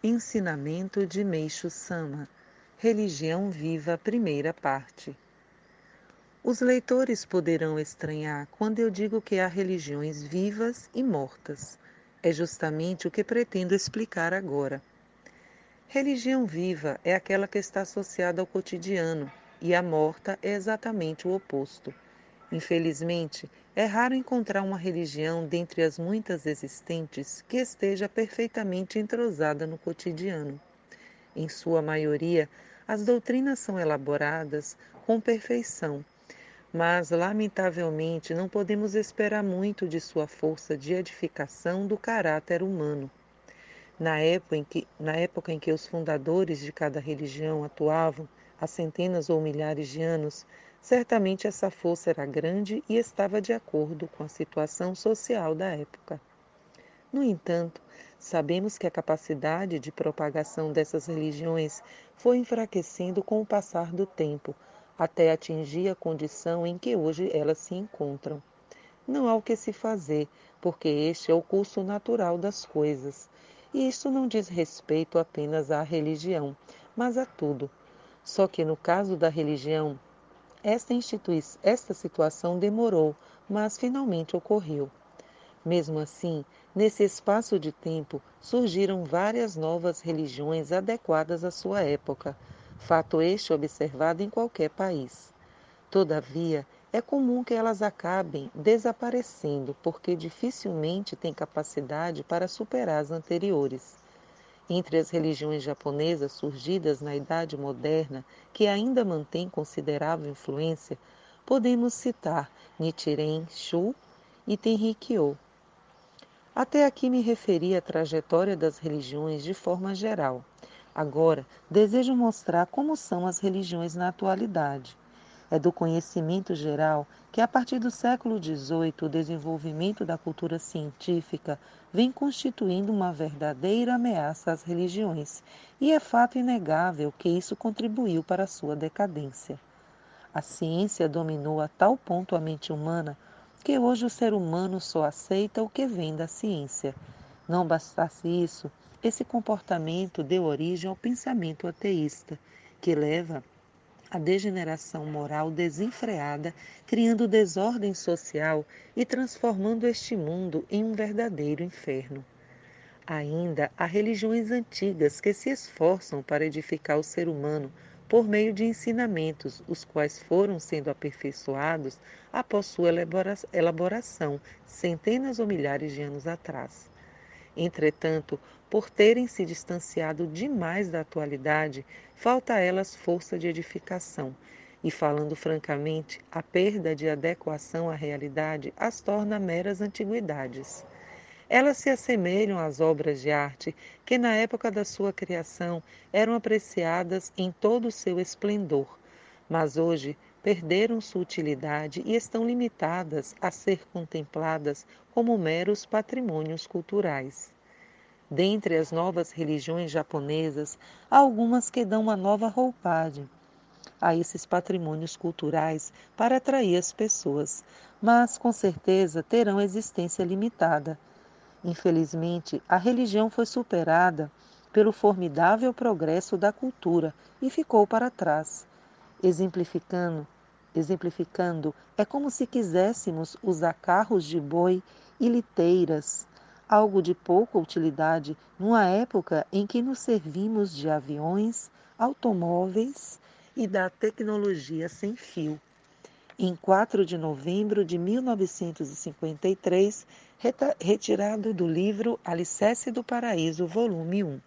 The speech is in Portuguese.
Ensinamento de Meixo Sama Religião Viva, primeira parte. Os leitores poderão estranhar quando eu digo que há religiões vivas e mortas. É justamente o que pretendo explicar agora. Religião viva é aquela que está associada ao cotidiano, e a morta é exatamente o oposto. Infelizmente, é raro encontrar uma religião dentre as muitas existentes que esteja perfeitamente entrosada no cotidiano. Em sua maioria, as doutrinas são elaboradas com perfeição, mas lamentavelmente não podemos esperar muito de sua força de edificação do caráter humano. Na época, em que, na época em que os fundadores de cada religião atuavam, há centenas ou milhares de anos, certamente essa força era grande e estava de acordo com a situação social da época. No entanto, sabemos que a capacidade de propagação dessas religiões foi enfraquecendo com o passar do tempo, até atingir a condição em que hoje elas se encontram. Não há o que se fazer, porque este é o curso natural das coisas. E isto não diz respeito apenas à religião, mas a tudo. Só que no caso da religião, esta, esta situação demorou, mas finalmente ocorreu. Mesmo assim, nesse espaço de tempo surgiram várias novas religiões adequadas à sua época, fato este observado em qualquer país. Todavia, é comum que elas acabem desaparecendo porque dificilmente têm capacidade para superar as anteriores. Entre as religiões japonesas surgidas na Idade Moderna, que ainda mantêm considerável influência, podemos citar Nichiren Shu e Tenrikyo, até aqui me referi à trajetória das religiões de forma geral. Agora, desejo mostrar como são as religiões na atualidade. É do conhecimento geral que, a partir do século XVIII, o desenvolvimento da cultura científica vem constituindo uma verdadeira ameaça às religiões, e é fato inegável que isso contribuiu para a sua decadência. A ciência dominou a tal ponto a mente humana que hoje o ser humano só aceita o que vem da ciência. Não bastasse isso, esse comportamento deu origem ao pensamento ateísta, que leva à degeneração moral desenfreada, criando desordem social e transformando este mundo em um verdadeiro inferno. Ainda há religiões antigas que se esforçam para edificar o ser humano por meio de ensinamentos, os quais foram sendo aperfeiçoados após sua elaboração, centenas ou milhares de anos atrás. Entretanto, por terem se distanciado demais da atualidade, falta a elas força de edificação, e falando francamente, a perda de adequação à realidade as torna meras antiguidades. Elas se assemelham às obras de arte que, na época da sua criação, eram apreciadas em todo o seu esplendor, mas hoje perderam sua utilidade e estão limitadas a ser contempladas como meros patrimônios culturais. Dentre as novas religiões japonesas, há algumas que dão uma nova roupagem a esses patrimônios culturais para atrair as pessoas, mas com certeza terão existência limitada Infelizmente, a religião foi superada pelo formidável progresso da cultura e ficou para trás. Exemplificando, exemplificando, é como se quiséssemos usar carros de boi e liteiras, algo de pouca utilidade numa época em que nos servimos de aviões, automóveis e da tecnologia sem fio. Em 4 de novembro de 1953, retirado do livro Alicerce do Paraíso, volume 1.